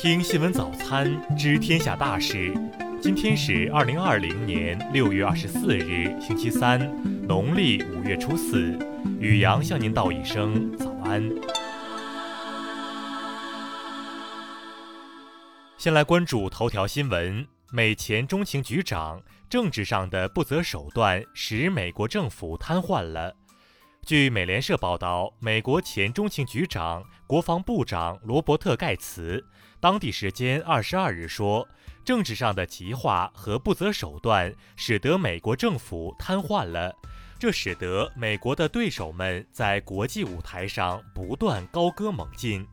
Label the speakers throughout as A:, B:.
A: 听新闻早餐知天下大事。今天是二零二零年六月二十四日，星期三，农历五月初四。宇阳向您道一声早安。先来关注头条新闻：美前中情局长政治上的不择手段，使美国政府瘫痪了。据美联社报道，美国前中情局长、国防部长罗伯特·盖茨当地时间二十二日说，政治上的极化和不择手段使得美国政府瘫痪了，这使得美国的对手们在国际舞台上不断高歌猛进。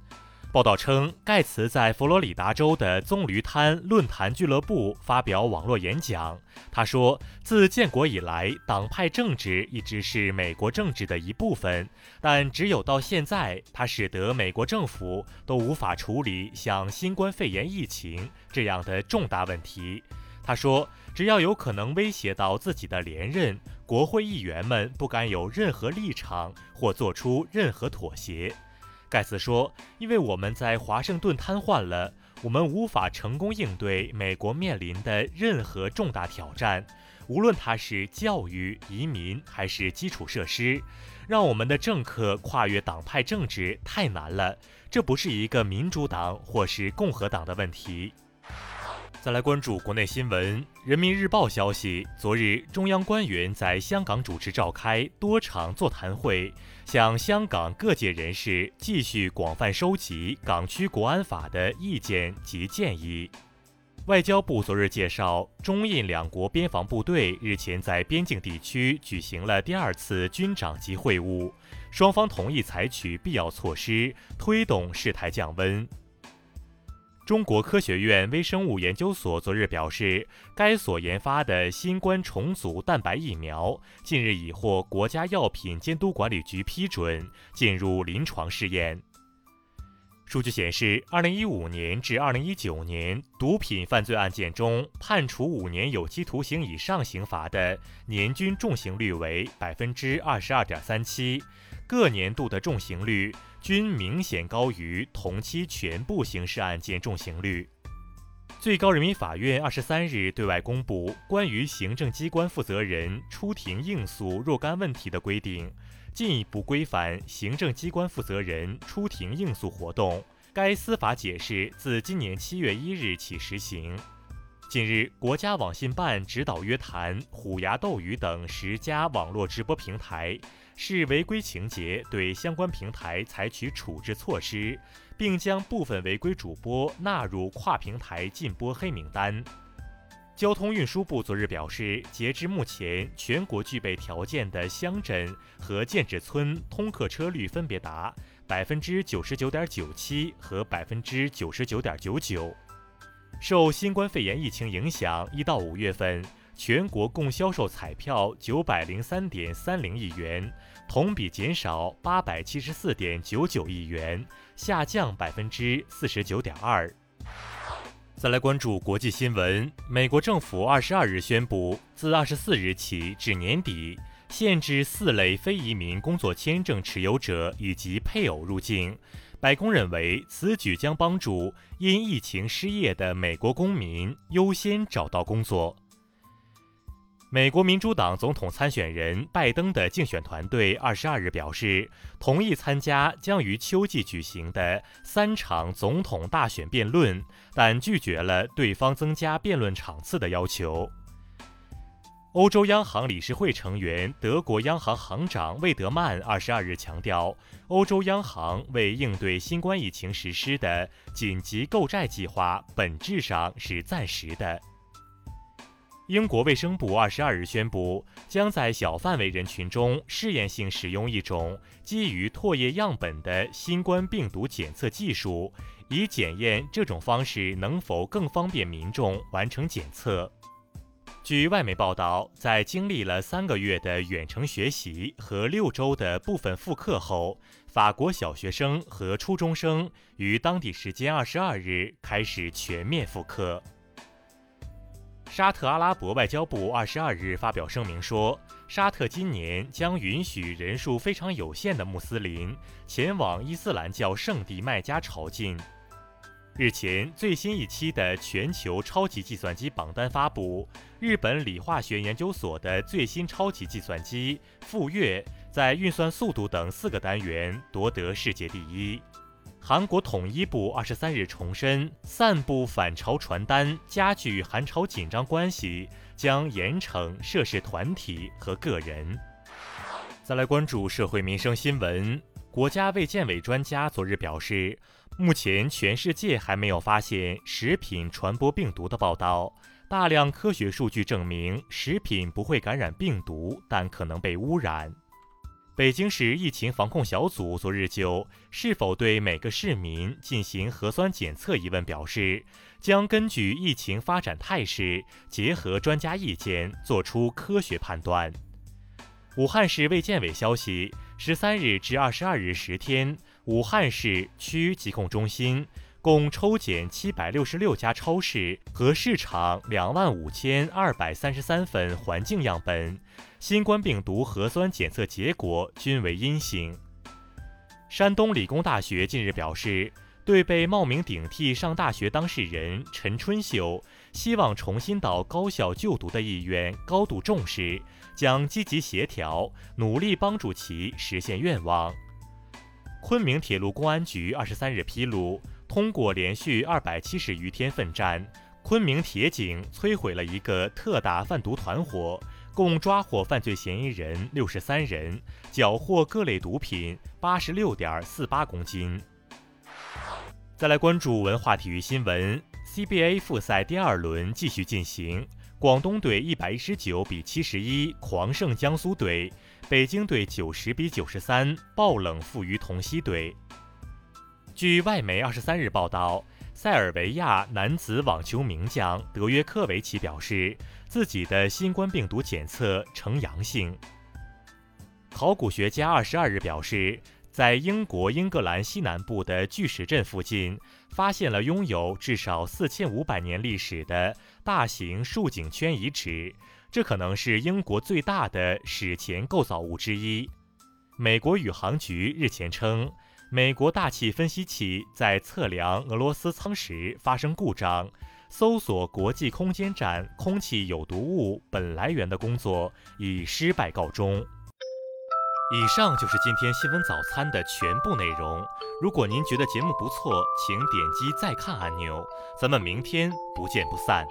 A: 报道称，盖茨在佛罗里达州的棕榈滩论坛俱乐部发表网络演讲。他说：“自建国以来，党派政治一直是美国政治的一部分，但只有到现在，它使得美国政府都无法处理像新冠肺炎疫情这样的重大问题。”他说：“只要有可能威胁到自己的连任，国会议员们不敢有任何立场或做出任何妥协。”盖茨说：“因为我们在华盛顿瘫痪了，我们无法成功应对美国面临的任何重大挑战，无论它是教育、移民还是基础设施。让我们的政客跨越党派政治太难了，这不是一个民主党或是共和党的问题。”再来关注国内新闻，《人民日报》消息，昨日中央官员在香港主持召开多场座谈会，向香港各界人士继续广泛收集港区国安法的意见及建议。外交部昨日介绍，中印两国边防部队日前在边境地区举行了第二次军长级会晤，双方同意采取必要措施，推动事态降温。中国科学院微生物研究所昨日表示，该所研发的新冠重组蛋白疫苗近日已获国家药品监督管理局批准进入临床试验。数据显示，二零一五年至二零一九年毒品犯罪案件中，判处五年有期徒刑以上刑罚的年均重刑率为百分之二十二点三七，各年度的重刑率。均明显高于同期全部刑事案件重刑率。最高人民法院二十三日对外公布关于行政机关负责人出庭应诉若干问题的规定，进一步规范行政机关负责人出庭应诉活动。该司法解释自今年七月一日起实行。近日，国家网信办指导约谈虎牙斗鱼等十家网络直播平台。视违规情节，对相关平台采取处置措施，并将部分违规主播纳入跨平台禁播黑名单。交通运输部昨日表示，截至目前，全国具备条件的乡镇和建制村通客车率分别达百分之九十九点九七和百分之九十九点九九。受新冠肺炎疫情影响，一到五月份。全国共销售彩票九百零三点三零亿元，同比减少八百七十四点九九亿元，下降百分之四十九点二。再来关注国际新闻，美国政府二十二日宣布，自二十四日起至年底，限制四类非移民工作签证持有者以及配偶入境。白宫认为，此举将帮助因疫情失业的美国公民优先找到工作。美国民主党总统参选人拜登的竞选团队二十二日表示，同意参加将于秋季举行的三场总统大选辩论，但拒绝了对方增加辩论场次的要求。欧洲央行理事会成员德国央行行长魏德曼二十二日强调，欧洲央行为应对新冠疫情实施的紧急购债计划本质上是暂时的。英国卫生部二十二日宣布，将在小范围人群中试验性使用一种基于唾液样本的新冠病毒检测技术，以检验这种方式能否更方便民众完成检测。据外媒报道，在经历了三个月的远程学习和六周的部分复课后，法国小学生和初中生于当地时间二十二日开始全面复课。沙特阿拉伯外交部二十二日发表声明说，沙特今年将允许人数非常有限的穆斯林前往伊斯兰教圣地麦加朝觐。日前，最新一期的全球超级计算机榜单发布，日本理化学研究所的最新超级计算机富岳在运算速度等四个单元夺得世界第一。韩国统一部二十三日重申，散布反朝传单加剧韩朝紧张关系，将严惩涉事团体和个人。再来关注社会民生新闻，国家卫健委专家昨日表示。目前，全世界还没有发现食品传播病毒的报道。大量科学数据证明，食品不会感染病毒，但可能被污染。北京市疫情防控小组昨日就是否对每个市民进行核酸检测一问表示，将根据疫情发展态势，结合专家意见，做出科学判断。武汉市卫健委消息，十三日至二十二日十天。武汉市区疾控中心共抽检七百六十六家超市和市场两万五千二百三十三份环境样本，新冠病毒核酸检测结果均为阴性。山东理工大学近日表示，对被冒名顶替上大学当事人陈春秀希望重新到高校就读的意愿高度重视，将积极协调，努力帮助其实现愿望。昆明铁路公安局二十三日披露，通过连续二百七十余天奋战，昆明铁警摧毁了一个特大贩毒团伙，共抓获犯罪嫌疑人六十三人，缴获各类毒品八十六点四八公斤。再来关注文化体育新闻，CBA 复赛第二轮继续进行，广东队一百一十九比七十一狂胜江苏队。北京队九十比九十三爆冷负于同曦队。据外媒二十三日报道，塞尔维亚男子网球名将德约科维奇表示，自己的新冠病毒检测呈阳性。考古学家二十二日表示，在英国英格兰西南部的巨石阵附近，发现了拥有至少四千五百年历史的大型竖井圈遗址。这可能是英国最大的史前构造物之一。美国宇航局日前称，美国大气分析器在测量俄罗斯舱时发生故障，搜索国际空间站空气有毒物本来源的工作以失败告终。以上就是今天新闻早餐的全部内容。如果您觉得节目不错，请点击再看按钮。咱们明天不见不散。